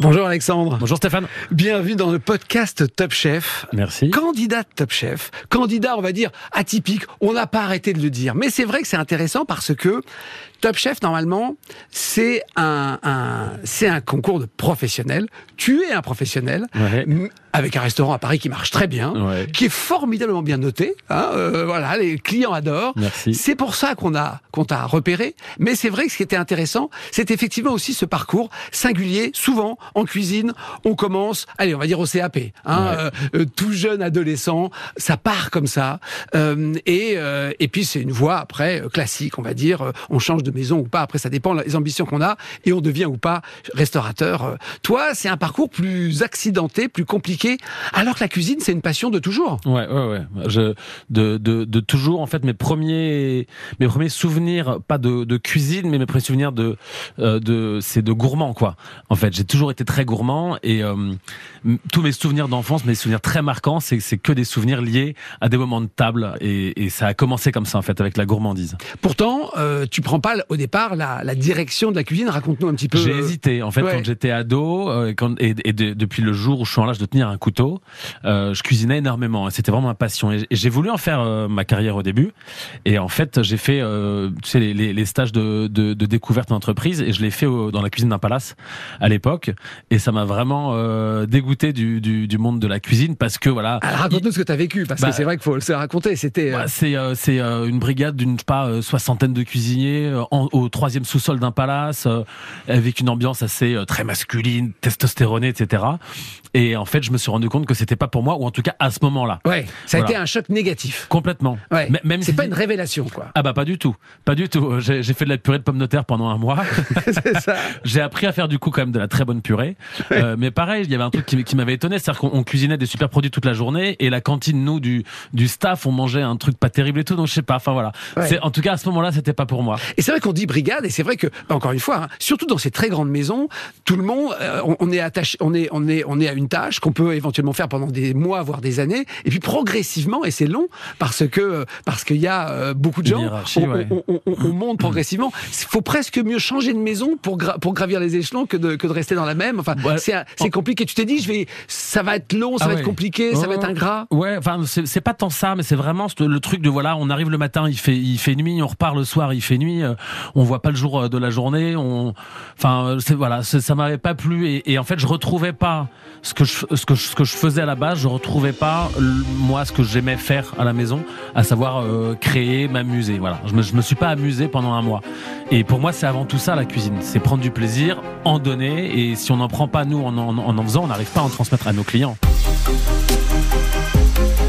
Bonjour Alexandre. Bonjour Stéphane. Bienvenue dans le podcast Top Chef. Merci. Candidat de Top Chef. Candidat, on va dire, atypique. On n'a pas arrêté de le dire. Mais c'est vrai que c'est intéressant parce que Top Chef, normalement, c'est un, un c'est un concours de professionnels. Tu es un professionnel Ouais. avec un restaurant à Paris qui marche très bien, Ouais. qui est formidablement bien noté. Hein, euh, voilà, les clients adorent. Merci. C'est pour ça qu'on a qu'on t'a repéré. Mais c'est vrai que ce qui était intéressant, c'est effectivement aussi ce parcours singulier. Souvent en cuisine, on commence, allez, on va dire au CAP, hein, Ouais. euh, euh, tout jeune adolescent, ça part comme ça. Euh, et euh, et puis c'est une voie après euh, classique, on va dire. On change de maison ou pas. Après, ça dépend des ambitions qu'on a et on devient ou pas restaurateur. Toi, c'est un parcours plus accidenté, plus compliqué, alors que la cuisine, c'est une passion de toujours. Ouais, ouais, ouais. Je, de, de, de toujours, en fait, mes premiers, mes premiers souvenirs, pas de, de cuisine, mais mes premiers souvenirs de, euh, de, c'est de gourmand, quoi. En fait, j'ai toujours été très gourmand et euh, tous mes souvenirs d'enfance, mes souvenirs très marquants, c'est, c'est que des souvenirs liés à des moments de table et, et ça a commencé comme ça, en fait, avec la gourmandise. Pourtant, euh, tu prends pas au départ la, la direction de la cuisine. Raconte-nous un petit peu. J'ai euh, hésité en fait ouais. quand j'étais ado euh, quand, et, et de- depuis le jour où je suis en l'âge de tenir un couteau, euh, je cuisinais énormément. C'était vraiment ma passion et, j'ai voulu en faire euh, ma carrière au début. Et en fait, j'ai fait euh, tu sais les, les, les stages de, de, de découverte d'entreprise et je l'ai fait au- dans la cuisine d'un palace à l'époque. Et ça m'a vraiment euh, dégoûté du, du, du monde de la cuisine parce que voilà. Alors, raconte-nous ce que tu as vécu, parce Bah, que c'est vrai qu'il faut se raconter. C'était. Bah, c'est euh, c'est euh, une brigade d'une pas soixantaine de cuisiniers en- au troisième sous-sol d'un palace euh, avec une ambiance assez euh, très masculine, testostéronée, etc. Et en fait, je me suis rendu compte que c'était pas pour moi ou en tout cas à ce moment-là. Ouais, ça a Voilà. été un choc négatif. Complètement. Ouais. Même c'est si- pas une révélation, quoi. Ah bah pas du tout, pas du tout. Euh, J'ai fait de la purée de pommes de terre pendant un mois. c'est ça. J'ai appris à faire du coup quand même de la très bonne purée. Euh, mais pareil, il y avait un truc qui, qui m'avait étonné, c'est-à-dire qu'on on cuisinait des super produits toute la journée et la cantine, nous, du, du staff, on mangeait un truc pas terrible et tout. Donc je sais pas. Enfin voilà. Ouais. En tout cas à ce moment-là, c'était pas pour moi. Et c'est vrai qu'on dit brigade, et c'est vrai que, encore une fois, hein, surtout dans ces très grandes maisons, tout le monde, euh, on, on est attaché, on est, on est, on est à une tâche qu'on peut éventuellement faire pendant des mois, voire des années, et puis progressivement, et c'est long, parce que, parce qu'il y a euh, beaucoup de gens, on, ouais. on- on- on- on monte progressivement. Il faut presque mieux changer de maison pour, gra- pour gravir les échelons que de, que de rester dans la même. Enfin, Ouais. c'est, c'est compliqué. Tu t'es dit, je vais, ça va être long, ça Ah va ouais. être compliqué, ça va être ingrat. Ouais, enfin c'est pas tant ça, mais c'est vraiment le truc de voilà, on arrive le matin, il fait il fait nuit, on repart le soir, il fait nuit, euh, on voit pas le jour euh, de la journée, on, enfin euh, voilà, ça m'avait pas plu et, en fait je retrouvais pas ce que je faisais à la base, je retrouvais pas moi ce que j'aimais faire à la maison, à savoir euh, créer, m'amuser. Voilà, je me me suis pas amusé pendant un mois. Et pour moi c'est avant tout ça la cuisine, c'est prendre du plaisir, en donner et si on n'en prend pas nous en en, en en faisant, on n'arrive pas à en transmettre à nos clients.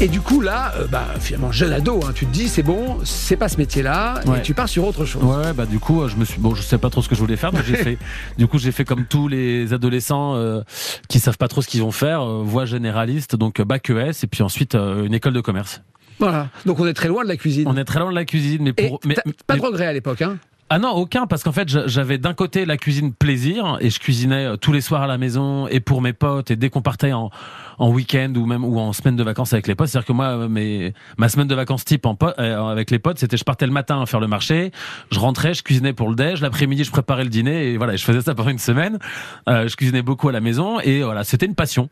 Et du coup, là, euh, bah, finalement, jeune ado, hein, tu te dis, c'est bon, c'est pas ce métier-là, et tu pars sur autre chose. Ouais, bah du coup, euh, je me suis bon, je sais pas trop ce que je voulais faire, donc j'ai fait. Du coup, j'ai fait comme tous les adolescents euh, qui savent pas trop ce qu'ils vont faire, euh, voie généraliste, donc bac ES, et puis ensuite euh, une école de commerce. Voilà. Donc on est très loin de la cuisine. On est très loin de la cuisine, mais Et pour mais, pas mais- de regret à l'époque, hein? Ah non, aucun, parce qu'en fait, j'a- j'avais d'un côté la cuisine plaisir, et je cuisinais euh, tous les soirs à la maison, et pour mes potes, et dès qu'on partait en, en week-end ou même ou en semaine de vacances avec les potes, c'est-à-dire que moi, euh, mes, ma semaine de vacances type en po- euh, avec les potes, c'était je partais le matin faire le marché, je rentrais, je cuisinais pour le déj, l'après-midi je préparais le dîner, et voilà, je faisais ça pendant une semaine. Euh, je cuisinais beaucoup à la maison, et voilà, c'était une passion.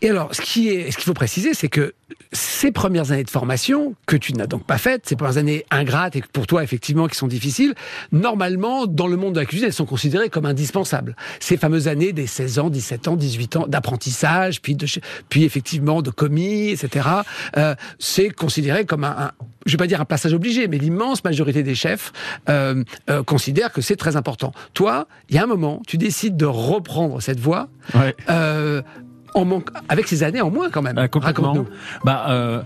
Et alors, ce qui est, ce qu'il faut préciser, c'est que ces premières années de formation que tu n'as donc pas faites, ces premières années ingrates et pour toi effectivement qui sont difficiles, normalement dans le monde de la cuisine, elles sont considérées comme indispensables. Ces fameuses années des 16 ans, 17 ans, 18 ans d'apprentissage, puis de, puis effectivement de commis, etc. euh, c'est considéré comme un, un- je vais pas dire un passage obligé, mais l'immense majorité des chefs euh, euh, considèrent que c'est très important. Toi, il y a un moment, tu décides de reprendre cette voie. Ouais. Euh, en manque, avec ces années en moins quand même. Euh, complètement. Bah, euh,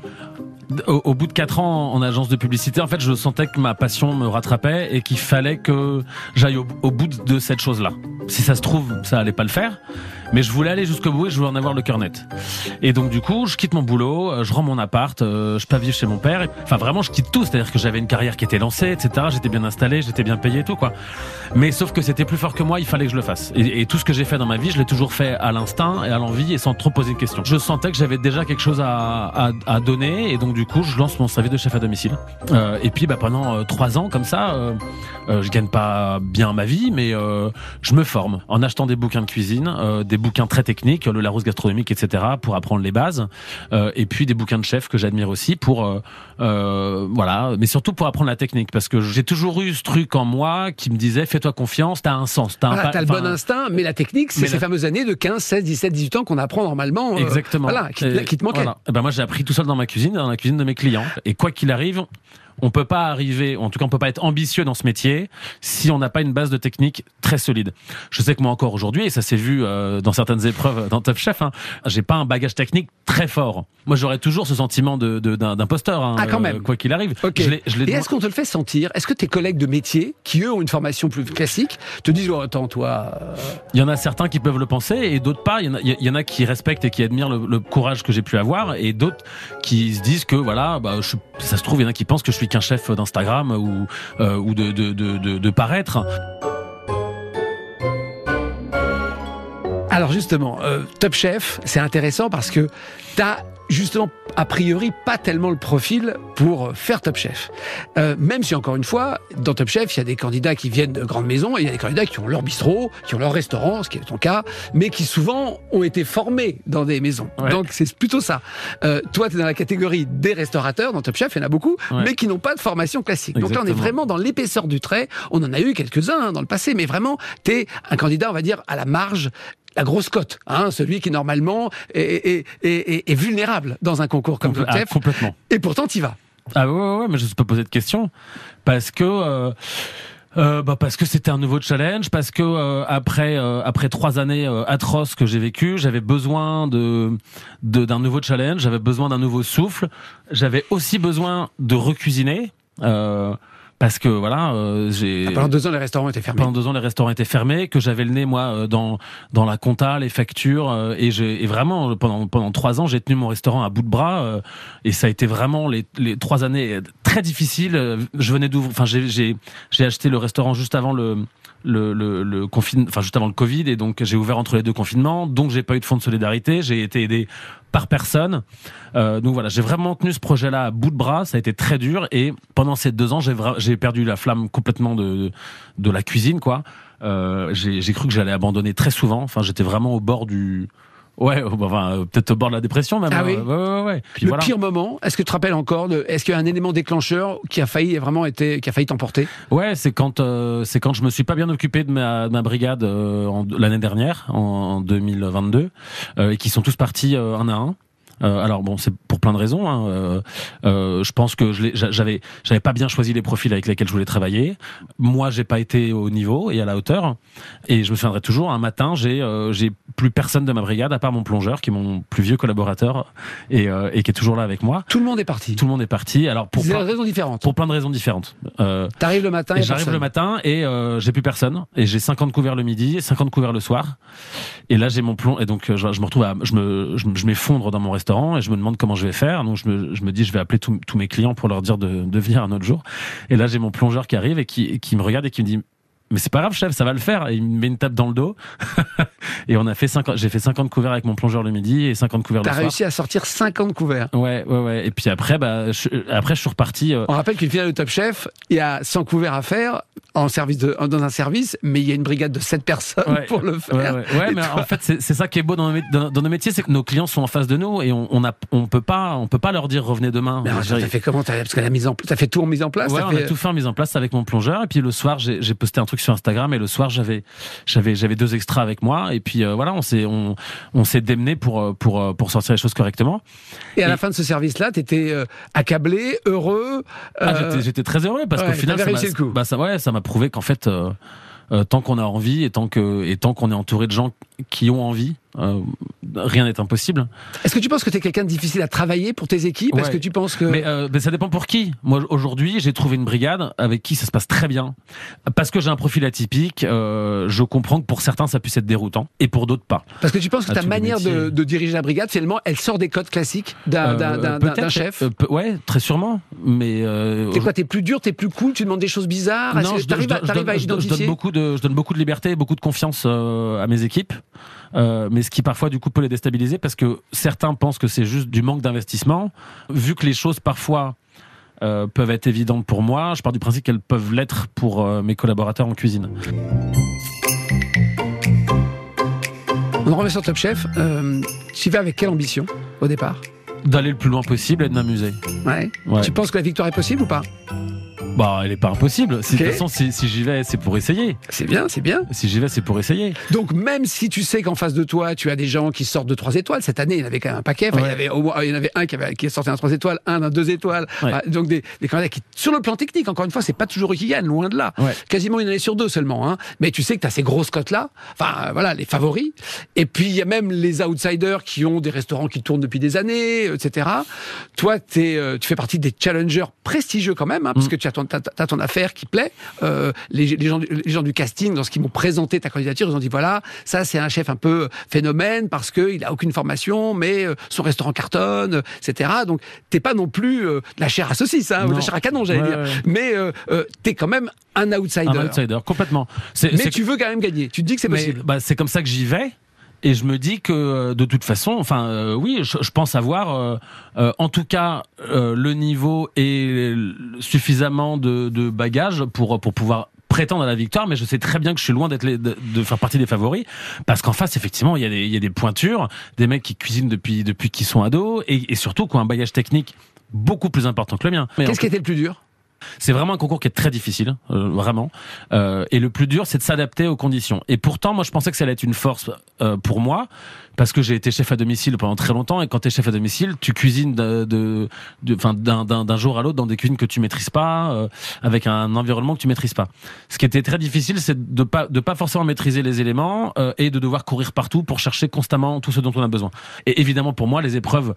au, bout de quatre ans en agence de publicité, en fait, je sentais que ma passion me rattrapait et qu'il fallait que j'aille au, bout de cette chose-là. si ça se trouve, ça allait pas le faire. Mais je voulais aller jusqu'au bout et je voulais en avoir le cœur net. Et donc du coup, je quitte mon boulot, euh, je rends mon appart, euh, je pars vivre chez mon père. Enfin vraiment, je quitte tout. C'est-à-dire que j'avais une carrière qui était lancée, etc. J'étais bien installé, j'étais bien payé et tout quoi. Mais sauf que c'était plus fort que moi, il fallait que je le fasse. Et, tout ce que j'ai fait dans ma vie, je l'ai toujours fait à l'instinct et à l'envie et sans trop poser de questions. Je sentais que j'avais déjà quelque chose à donner et donc du coup, je lance mon service de chef à domicile. Euh, et puis bah, pendant euh, trois ans comme ça, euh, euh, je gagne pas bien ma vie, mais euh, je me forme en achetant des bouquins de cuisine, des bouquins très techniques, le Larousse gastronomique, etc., pour apprendre les bases, et puis des bouquins de chef que j'admire aussi pour, voilà, mais surtout pour apprendre la technique, parce que j'ai toujours eu ce truc en moi qui me disait fais-toi confiance, t'as un sens, t'as Voilà, le bon instinct, mais la technique, c'est ces la- fameuses années de 15, 16, 17, 18 ans qu'on apprend normalement. Exactement. Voilà, qui, te- Et qui te manquait. voilà. Eh ben moi, j'ai appris tout seul dans ma cuisine, dans la cuisine de mes clients. Et quoi qu'il arrive, on peut pas arriver, en tout cas, on peut pas être ambitieux dans ce métier si on n'a pas une base de technique très solide. Je sais que moi encore aujourd'hui, et ça s'est vu euh, dans certaines épreuves dans Top Chef, hein, j'ai pas un bagage technique très fort. Moi, j'aurais toujours ce sentiment de de- d'imposteur, hein, Ah, quand euh, même. quoi qu'il arrive. Je je Et est-ce qu'on te le fait sentir? Est-ce que tes collègues de métier, qui eux ont une formation plus classique, te disent oh, attends toi, euh, Il y en a certains qui peuvent le penser et d'autres pas. Il y en a, il y en a qui respectent et qui admirent le, le courage que j'ai pu avoir et d'autres qui se disent que voilà, bah, je, ça se trouve, il y en a qui pensent que je suis qu'un chef d'Instagram ou, euh, de paraître. Alors justement, euh, Top Chef, c'est intéressant parce que t'as justement a priori pas tellement le profil pour faire Top Chef. Euh, même si encore une fois, dans Top Chef, il y a des candidats qui viennent de grandes maisons et il y a des candidats qui ont leur bistrot, qui ont leur restaurant, ce qui est ton cas, mais qui souvent ont été formés dans des maisons. Ouais. Donc c'est plutôt ça. Euh, toi, tu es dans la catégorie des restaurateurs dans Top Chef, il y en a beaucoup, Ouais. mais qui n'ont pas de formation classique. Donc là, on est vraiment dans l'épaisseur du trait. On en a eu quelques-uns hein, dans le passé, mais vraiment, tu es un candidat, on va dire, à la marge la grosse cote, hein, celui qui normalement est, est, est, vulnérable dans un concours comme Compl- Top ah, complètement. et pourtant tu vas. Ah ouais, ouais, ouais, mais je ne peux poser de questions parce que. Euh, euh, bah parce que c'était un nouveau challenge, parce que euh, après euh, après trois années atroces que j'ai vécues, j'avais besoin de de- d'un nouveau challenge, j'avais besoin d'un nouveau souffle, j'avais aussi besoin de recuisiner euh, parce que voilà, euh, j'ai Pendant deux ans, les restaurants étaient fermés. pendant deux ans, les restaurants étaient fermés, que j'avais le nez moi euh, dans dans la compta, les factures, euh, et, j'ai et vraiment pendant pendant trois ans, j'ai tenu mon restaurant à bout de bras, euh, et ça a été vraiment les les trois années très difficiles. Je venais d'ouvrir, enfin j'ai j'ai j'ai acheté le restaurant juste avant le le, le, le enfin juste avant le Covid, et donc j'ai ouvert entre les deux confinements, donc j'ai pas eu de fonds de solidarité, j'ai été aidé par personne. Euh, donc voilà, j'ai vraiment tenu ce projet-là à bout de bras. Ça a été très dur et pendant ces deux ans, j'ai vra- j'ai perdu la flamme complètement de de la cuisine, quoi. Euh, j'ai cru que j'allais abandonner très souvent. Enfin, j'étais vraiment au bord du ouais, enfin euh, peut-être au bord de la dépression même. Ah oui ouais, ouais, ouais, ouais. Puis le voilà. pire moment, est-ce que tu te rappelles encore Est-ce qu'il y a un élément déclencheur qui a failli vraiment été, qui a failli t'emporter? Ouais, c'est quand euh, c'est quand je me suis pas bien occupé de ma, de ma brigade euh, l'année dernière, en, en 2022, euh, et qui sont tous partis euh, un à un. Euh, alors bon, c'est pour plein de raisons. Hein. Euh, euh, je pense que j'avais j'avais pas bien choisi les profils avec lesquels je voulais travailler. Moi, j'ai pas été au niveau et à la hauteur. Et je me souviendrai toujours. Un matin, j'ai euh, j'ai plus personne de ma brigade à part mon plongeur, qui est mon plus vieux collaborateur et, euh, et qui est toujours là avec moi. Tout le monde est parti. Tout le monde est parti. Alors pour C'est des plein, raisons différentes. pour plein de raisons différentes. Euh, T'arrives le matin j'arrive le matin et euh, j'ai plus personne et j'ai 50 couverts le midi, 50 couverts le soir. Et là j'ai mon plomb et donc je, je me retrouve à je me je, je m'effondre dans mon restaurant et je me demande comment je vais faire. Donc je me je me dis je vais appeler tous mes clients pour leur dire de de venir un autre jour. Et là j'ai mon plongeur qui arrive et qui qui me regarde et qui me dit mais c'est pas grave chef, ça va le faire. Et il me met une tape dans le dos. et on a fait 50 j'ai fait 50 couverts avec mon plongeur le midi et 50 couverts le T'as soir. réussi à sortir 50 couverts. Ouais ouais ouais. Et puis après bah je, après je suis reparti euh, On rappelle qu'une finale de Top Chef, il y a 100 couverts à faire en service de, dans un service, mais il y a une brigade de 7 personnes Ouais. pour le faire. Ouais, ouais, ouais, Et mais toi- en fait, c'est c'est ça qui est beau dans nos, mé- dans, dans nos métiers, c'est que nos clients sont en face de nous et on, on a, on peut pas, on peut pas leur dire revenez demain. Mais t'as fait comment t'as- Parce que la mise en t'as fait tout en mise en place. Ouais, t'as on fait- a tout fait en mise en place avec mon plongeur et puis le soir j'ai j'ai posté un truc sur Instagram et le soir j'avais j'avais j'avais deux extras avec moi et puis euh, voilà on s'est on, on s'est démené pour euh, pour euh, pour sortir les choses correctement. Et à la fin de ce service-là, t'étais euh, accablé, heureux. Ah, j'étais j'étais très heureux parce ouais, qu'au final t'avais ça m'a réussi le coup. bah, ça ouais ça m'a prouvé qu'en fait euh, tant qu'on a envie et tant que et tant qu'on est entouré de gens qui ont envie, euh, rien n'est impossible. Est-ce que tu penses que tu es quelqu'un de difficile à travailler pour tes équipes? Est-ce Ouais. que tu penses que Mais, euh, mais ça dépend pour qui. Moi, aujourd'hui, j'ai trouvé une brigade avec qui ça se passe très bien. Parce que j'ai un profil atypique, euh, je comprends que pour certains, ça puisse être déroutant, et pour d'autres, pas. parce que tu penses que Ah, ta les manière de, diriger la brigade, finalement, elle sort des codes classiques d'un chef? ouais, très sûrement. Mais T'es quoi T'es plus dur, t'es plus cool, tu demandes des choses bizarres? Non, je, donne- à je donne- je donne beaucoup de, je donne beaucoup de liberté, beaucoup de confiance à mes équipes, euh, mais ce qui parfois du coup peut les déstabiliser parce que certains pensent que c'est juste du manque d'investissement. Vu que les choses parfois euh, peuvent être évidentes pour moi, je pars du principe qu'elles peuvent l'être pour euh, mes collaborateurs en cuisine. On en revient sur Top Chef. Tu vas avec quelle ambition au départ? D'aller le plus loin possible et de m'amuser. ouais. Ouais. Tu penses que la victoire est possible ou pas? Bah, elle est pas impossible. Si. De toute façon, si, si j'y vais, c'est pour essayer. C'est bien, c'est bien. Si j'y vais, c'est pour essayer. Donc même si tu sais qu'en face de toi, tu as des gens qui sortent de 3 étoiles, cette année, il y en avait quand même un paquet. Enfin, il, y avait, au moins- il y en avait un qui, avait, qui est sorti d'un 3 étoiles, un d'un 2 étoiles. Ouais. Ah, donc des, des candidats qui, sur le plan technique, encore une fois, c'est pas toujours eux qui gagnent, loin de là. Ouais. Quasiment une année sur deux seulement. Hein. Mais tu sais que tu as ces grosses cotes-là, enfin voilà, les favoris. Et puis il y a même les outsiders qui ont des restaurants qui tournent depuis des années, etc. Toi, t'es, euh, tu fais partie des challengers prestigieux quand même, hein, parce Mm. que tu as ton, t'as- t'as ton affaire qui plaît. Euh, les, les gens, du- les gens du casting, lorsqu'ils m'ont présenté ta candidature, ils ont dit voilà, ça c'est un chef un peu phénomène parce qu'il a aucune formation, mais euh, son restaurant cartonne, etc. Donc t'es pas non plus euh, la chair à saucisse, hein, ou la chair à canon, j'allais Ouais, dire. ouais. Mais euh, t'es quand même un outsider. Un outsider, complètement. Mais tu veux quand même gagner. Tu te dis que c'est possible. bah, c'est comme ça que j'y vais. Et je me dis que euh, de toute façon, enfin euh, oui, je, je pense avoir euh, euh, en tout cas euh, le niveau et suffisamment de, de bagages pour pour pouvoir prétendre à la victoire, mais je sais très bien que je suis loin d'être de, de faire partie des favoris, parce qu'en face, effectivement, il y, a des, il y a des pointures, des mecs qui cuisinent depuis depuis qu'ils sont ados, et, et surtout qui ont un bagage technique beaucoup plus important que le mien. Qu'est-ce qui était le plus dur? C'est vraiment un concours qui est très difficile, euh, vraiment. Euh, et le plus dur, c'est de s'adapter aux conditions. Et pourtant, moi, je pensais que ça allait être une force euh, pour moi, parce que j'ai été chef à domicile pendant très longtemps. Et quand tu es chef à domicile, tu cuisines de, de, de- d'un jour à l'autre dans des cuisines que tu maîtrises pas, euh, avec un environnement que tu maîtrises pas. Ce qui était très difficile, c'est de pas de pas forcément maîtriser les éléments euh, et de devoir courir partout pour chercher constamment tout ce dont on a besoin. Et évidemment, pour moi, les épreuves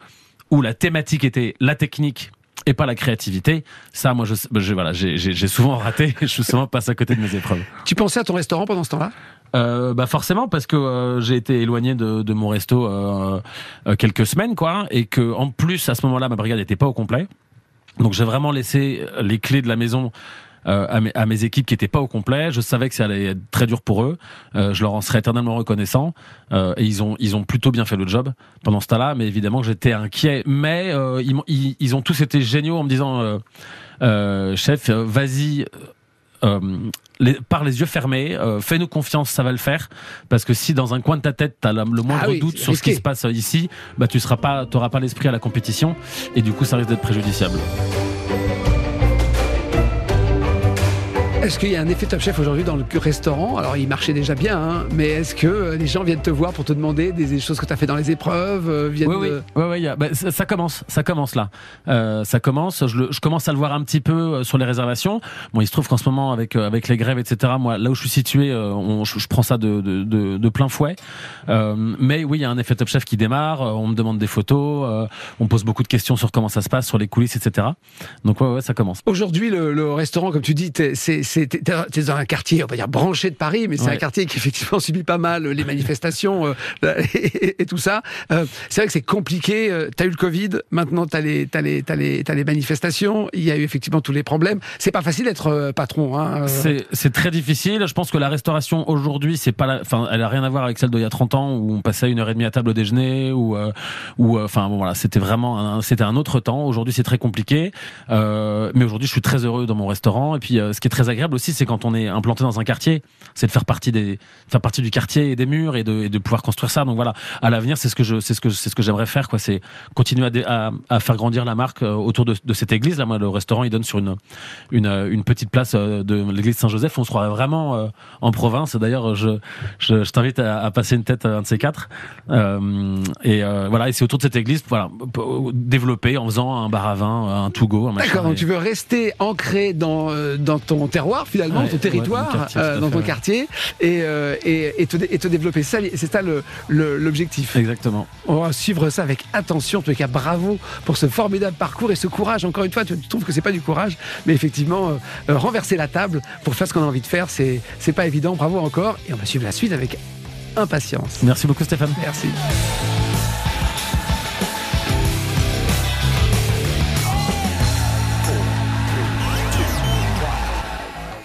où la thématique était la technique et pas la créativité. Ça, moi, je, je voilà, j'ai souvent raté. Je suis souvent passé à côté de mes épreuves. Tu pensais à ton restaurant pendant ce temps-là? Euh, bah forcément parce que euh, j'ai été éloigné de, de mon resto euh, quelques semaines, quoi, et que en plus à ce moment-là, ma brigade n'était pas au complet. Donc j'ai vraiment laissé les clés de la maison. Euh, à, mes, à mes équipes qui étaient pas au complet, je savais que ça allait être très dur pour eux. Euh, je leur en serais éternellement reconnaissant. Euh, et ils ont ils ont plutôt bien fait le job pendant ce temps-là. Mais évidemment, j'étais inquiet. Mais ils, ils, ils ont tous été géniaux en me disant, chef, vas-y. Les, par les yeux fermés, euh, fais-nous confiance, ça va le faire. Parce que si dans un coin de ta tête, t'as le moindre Ah oui, doute sur ce qui se passe ici, bah tu seras pas, t'auras pas l'esprit à la compétition, et du coup, ça risque d'être préjudiciable. Est-ce qu'il y a un effet Top Chef aujourd'hui dans le restaurant? Alors, il marchait déjà bien, hein, mais est-ce que euh, les gens viennent te voir pour te demander des, des choses que tu as fait dans les épreuves euh, viennent Oui, oui, de- y a- bah, ça, ça commence, ça commence là. Euh, ça commence. Je, le- je commence à le voir un petit peu sur les réservations. Bon, il se trouve qu'en ce moment, avec avec les grèves, etc. Moi, là où je suis situé, on- je, je prends ça de de, de, de plein fouet. Mais oui, il y a un effet Top Chef qui démarre. on me demande des photos. on pose beaucoup de questions sur comment ça se passe, sur les coulisses, etc. Donc ouais, ouais, ça commence. Aujourd'hui, le, le restaurant, comme tu dis, c'est- t'es- dans un quartier, on va dire branché de Paris, mais c'est Ouais. un quartier qui effectivement subit pas mal les manifestations euh, et, et tout ça. Euh, c'est vrai que c'est compliqué. Euh, T'as eu le Covid, maintenant t'as les, t'as les, t'as les, t'as les manifestations. Il y a eu effectivement tous les problèmes. C'est pas facile d'être euh, patron. Hein, euh. C'est c'est très difficile. Je pense que la restauration aujourd'hui, c'est pas, la, enfin, elle a rien à voir avec celle d'il y a 30 ans où on passait une heure et demie à table au déjeuner ou, euh, ou, euh, enfin, bon, voilà, c'était vraiment, un, c'était un autre temps. Aujourd'hui, c'est très compliqué. Euh, mais aujourd'hui, je suis très heureux dans mon restaurant. Et puis, euh, ce qui est très agréable aussi, c'est quand on est implanté dans un quartier, c'est de faire partie des, faire partie du quartier et des murs et de, et de pouvoir construire ça. Donc voilà, à l'avenir, c'est ce que je, c'est ce que, c'est ce que j'aimerais faire, quoi. C'est continuer à, dé- à, à faire grandir la marque euh, autour de, de cette église. Là, moi, le restaurant, il donne sur une, une, euh, une petite place euh, de l'église Saint-Joseph. On se croirait vraiment en province. D'ailleurs, je, je, je t'invite à, à passer une tête à un de ces quatre. Euh, et euh, voilà, et c'est autour de cette église, voilà, pour développer en faisant un bar à vin, un to go. D'accord, donc Et- tu veux rester ancré dans, dans ton terroir terroir finalement, Ouais, ton territoire, ouais, quartier, euh, dans ton quartier, et, euh, et, et te, et te développer. Ça, c'est ça l'objectif. Exactement. On va suivre ça avec attention. En tout cas, bravo pour ce formidable parcours et ce courage. Encore une fois, tu, tu trouves que c'est pas du courage, mais effectivement, euh, renverser la table pour faire ce qu'on a envie de faire, c'est c'est pas évident. Bravo encore. Et on va suivre la suite avec impatience. Merci beaucoup Stéphane. Merci.